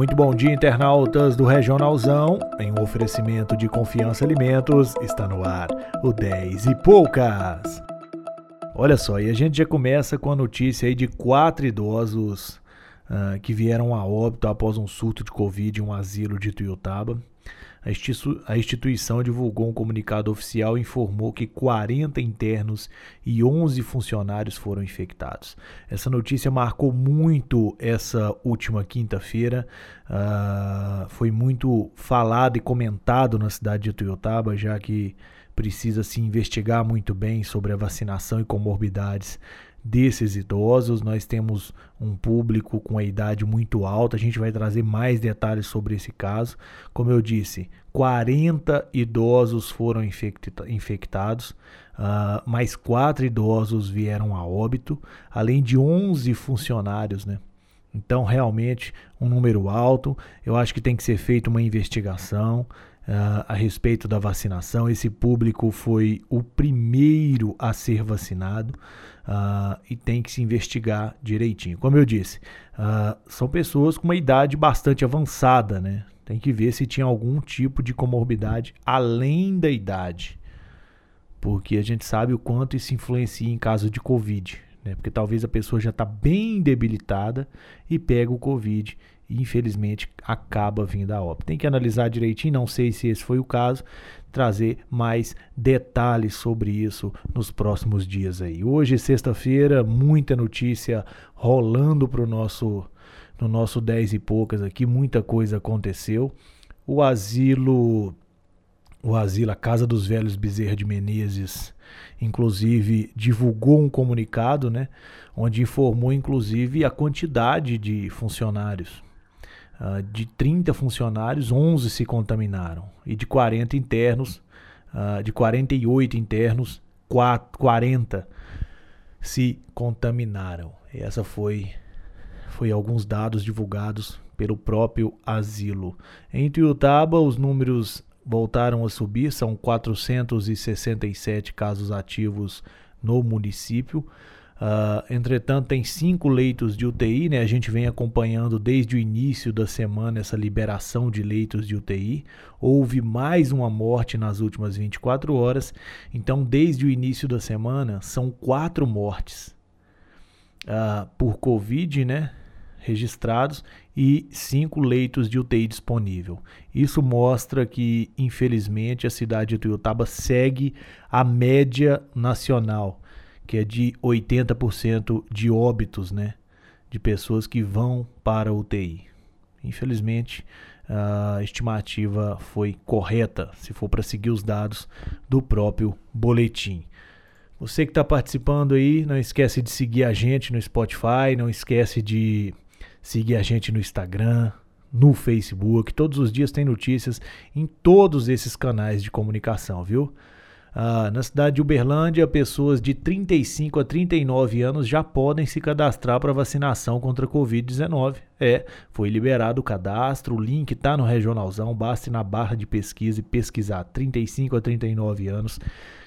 Muito bom dia, internautas do Regionalzão. Em um oferecimento de Confiança Alimentos, está no ar o 10 e poucas. Olha só, e a gente já começa com a notícia aí de quatro idosos uh, que vieram a óbito após um surto de Covid em um asilo de Tuiutaba a instituição divulgou um comunicado oficial e informou que 40 internos e 11 funcionários foram infectados. Essa notícia marcou muito essa última quinta-feira. Uh, foi muito falado e comentado na cidade de Tuiutaba, já que precisa se investigar muito bem sobre a vacinação e comorbidades desses idosos. Nós temos um público com a idade muito alta. A gente vai trazer mais detalhes sobre esse caso. Como eu disse, 40 idosos foram infectados, uh, mais 4 idosos vieram a óbito, além de 11 funcionários, né? Então, realmente, um número alto. Eu acho que tem que ser feita uma investigação uh, a respeito da vacinação. Esse público foi o primeiro a ser vacinado uh, e tem que se investigar direitinho. Como eu disse, uh, são pessoas com uma idade bastante avançada, né? Tem que ver se tinha algum tipo de comorbidade além da idade. Porque a gente sabe o quanto isso influencia em caso de Covid. Né? Porque talvez a pessoa já está bem debilitada e pega o Covid infelizmente acaba vindo a óbito. Tem que analisar direitinho, não sei se esse foi o caso, trazer mais detalhes sobre isso nos próximos dias aí. Hoje, sexta-feira, muita notícia rolando para o nosso no nosso 10 e poucas aqui, muita coisa aconteceu. O asilo o asilo, a Casa dos Velhos Bezerra de Menezes, inclusive divulgou um comunicado, né, onde informou inclusive a quantidade de funcionários Uh, de 30 funcionários, 11 se contaminaram. E de 40 internos, uh, de 48 internos, 4, 40 se contaminaram. E essa foi, foi alguns dados divulgados pelo próprio asilo. Em Tuiutaba, os números voltaram a subir, são 467 casos ativos no município. Uh, entretanto, tem cinco leitos de UTI, né? A gente vem acompanhando desde o início da semana essa liberação de leitos de UTI. Houve mais uma morte nas últimas 24 horas. Então, desde o início da semana, são quatro mortes uh, por Covid, né? Registrados e cinco leitos de UTI disponível. Isso mostra que, infelizmente, a cidade de Tuiutaba segue a média nacional que é de 80% de óbitos, né? De pessoas que vão para a UTI. Infelizmente, a estimativa foi correta, se for para seguir os dados do próprio boletim. Você que está participando aí, não esquece de seguir a gente no Spotify, não esquece de seguir a gente no Instagram, no Facebook. Todos os dias tem notícias em todos esses canais de comunicação, viu? Ah, na cidade de Uberlândia, pessoas de 35 a 39 anos já podem se cadastrar para vacinação contra a Covid-19. É, foi liberado o cadastro, o link está no Regionalzão, basta ir na barra de pesquisa e pesquisar 35 a 39 anos,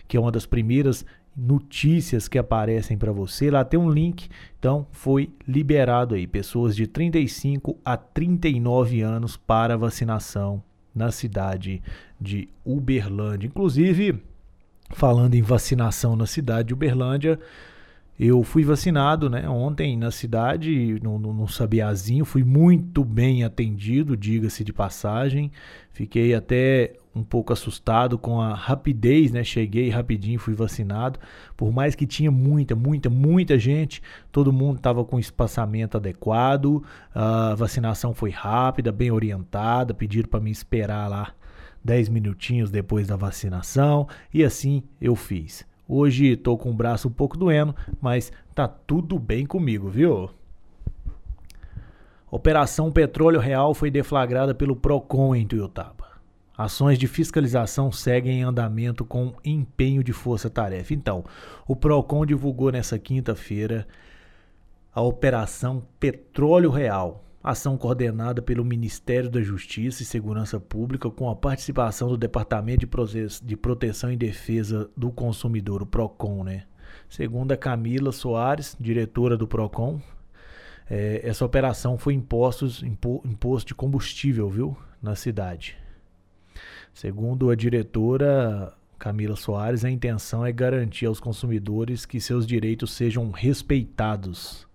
que é uma das primeiras notícias que aparecem para você. Lá tem um link, então foi liberado aí pessoas de 35 a 39 anos para vacinação na cidade de Uberlândia. Inclusive, falando em vacinação na cidade de Uberlândia, eu fui vacinado né, ontem na cidade, no, no, no Sabiazinho, fui muito bem atendido, diga-se de passagem. Fiquei até um pouco assustado com a rapidez, né? Cheguei rapidinho, fui vacinado. Por mais que tinha muita, muita, muita gente, todo mundo estava com espaçamento adequado. A vacinação foi rápida, bem orientada. Pediram para me esperar lá 10 minutinhos depois da vacinação e assim eu fiz. Hoje estou com o braço um pouco doendo, mas tá tudo bem comigo, viu? Operação Petróleo Real foi deflagrada pelo Procon em Tuiutaba. Ações de fiscalização seguem em andamento com empenho de força-tarefa. Então, o Procon divulgou nessa quinta-feira a Operação Petróleo Real, ação coordenada pelo Ministério da Justiça e Segurança Pública com a participação do Departamento de Proteção e Defesa do Consumidor, o PROCON, né? Segundo a Camila Soares, diretora do PROCON, é, essa operação foi impostos, impo, imposto de combustível, viu, na cidade. Segundo a diretora Camila Soares, a intenção é garantir aos consumidores que seus direitos sejam respeitados.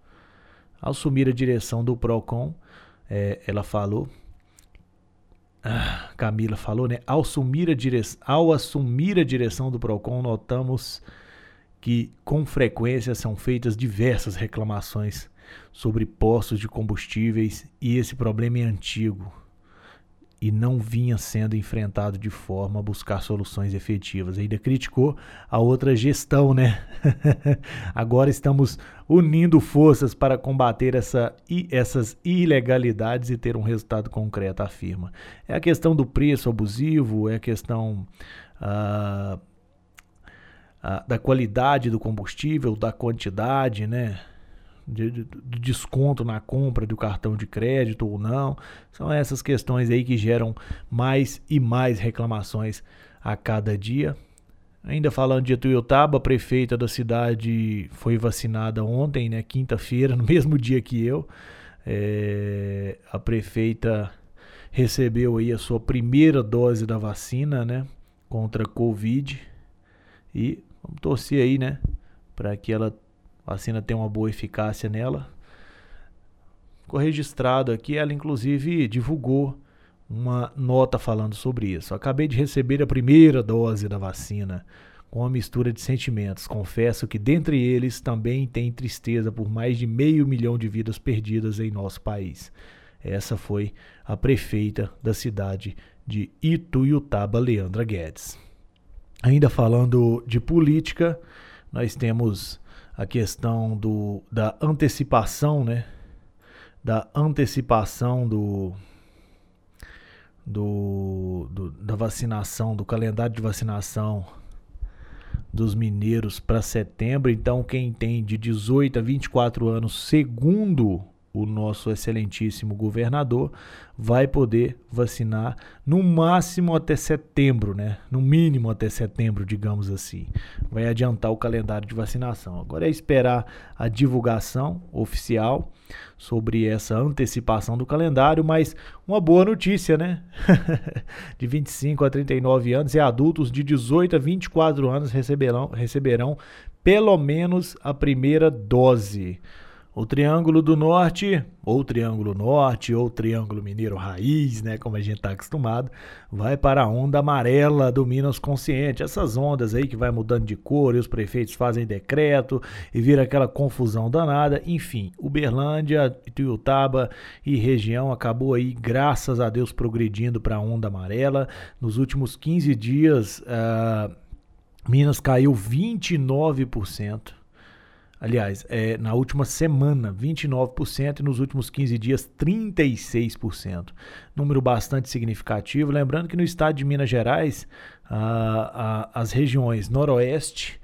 Ao assumir a direção do PROCON, é, ela falou ah, Camila falou, né? Ao assumir, a dire... Ao assumir a direção do PROCON, notamos que com frequência são feitas diversas reclamações sobre postos de combustíveis e esse problema é antigo e não vinha sendo enfrentado de forma a buscar soluções efetivas. Ainda criticou a outra gestão, né? Agora estamos unindo forças para combater essa, essas ilegalidades e ter um resultado concreto, afirma. É a questão do preço abusivo, é a questão ah, da qualidade do combustível, da quantidade, né? De, de, de, desconto na compra do cartão de crédito ou não. São essas questões aí que geram mais e mais reclamações a cada dia. Ainda falando de Tuiutaba, a prefeita da cidade foi vacinada ontem, né, quinta-feira, no mesmo dia que eu. É, a prefeita recebeu aí a sua primeira dose da vacina, né, contra a Covid. E vamos torcer aí, né, para que ela a vacina tem uma boa eficácia nela. Ficou registrado aqui, ela inclusive divulgou uma nota falando sobre isso. Acabei de receber a primeira dose da vacina com uma mistura de sentimentos. Confesso que dentre eles também tem tristeza por mais de meio milhão de vidas perdidas em nosso país. Essa foi a prefeita da cidade de Ituiutaba, Leandra Guedes. Ainda falando de política, nós temos a questão do, da antecipação, né? Da antecipação do, do, do da vacinação, do calendário de vacinação dos mineiros para setembro. Então, quem tem de 18 a 24 anos, segundo o nosso excelentíssimo governador vai poder vacinar no máximo até setembro, né? No mínimo até setembro, digamos assim. Vai adiantar o calendário de vacinação. Agora é esperar a divulgação oficial sobre essa antecipação do calendário, mas uma boa notícia, né? de 25 a 39 anos e adultos de 18 a 24 anos receberão, receberão pelo menos a primeira dose. O Triângulo do Norte, ou Triângulo Norte, ou Triângulo Mineiro Raiz, né, como a gente está acostumado, vai para a onda amarela do Minas Consciente. Essas ondas aí que vai mudando de cor e os prefeitos fazem decreto e vira aquela confusão danada. Enfim, Uberlândia, Ituiutaba e região acabou aí, graças a Deus, progredindo para a onda amarela. Nos últimos 15 dias, uh, Minas caiu 29%. Aliás, é, na última semana, 29% e nos últimos 15 dias, 36%. Número bastante significativo. Lembrando que no estado de Minas Gerais, as regiões Noroeste,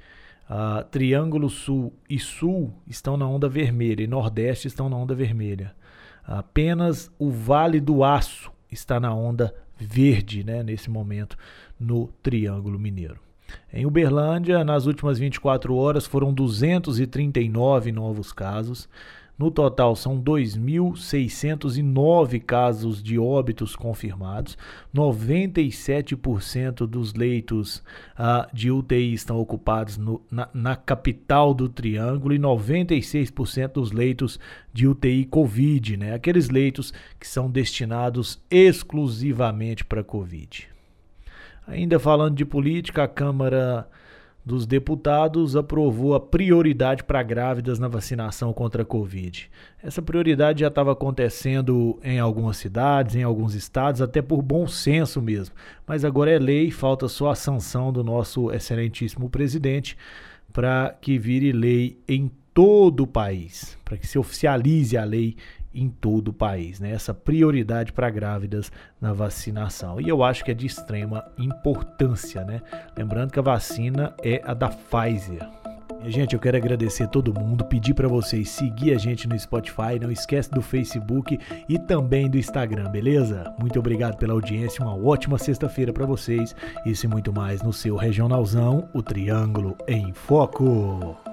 Triângulo Sul e Sul estão na onda vermelha e Nordeste estão na onda vermelha. Apenas o Vale do Aço está na onda verde né, nesse momento no Triângulo Mineiro. Em Uberlândia, nas últimas 24 horas, foram 239 novos casos. No total, são 2.609 casos de óbitos confirmados. 97% dos leitos ah, de UTI estão ocupados no, na, na, capital do Triângulo e 96% dos leitos de UTI Covid, né? aqueles leitos que são destinados exclusivamente para Covid. Ainda falando de política, a Câmara dos Deputados aprovou a prioridade para grávidas na vacinação contra a Covid. Essa prioridade já estava acontecendo em algumas cidades, em alguns estados, até por bom senso mesmo. Mas agora é lei, falta só a sanção do nosso excelentíssimo presidente para que vire lei em todo o país, para que se oficialize a lei em todo o país, né? Essa prioridade para grávidas na vacinação. E eu acho que é de extrema importância, né? Lembrando que a vacina é a da Pfizer. Gente, eu quero agradecer todo mundo, pedir para vocês seguir a gente no Spotify, não esquece do Facebook e também do Instagram, beleza? Muito obrigado pela audiência, uma ótima sexta-feira para vocês. Isso e muito mais no seu regionalzão, o Triângulo em Foco.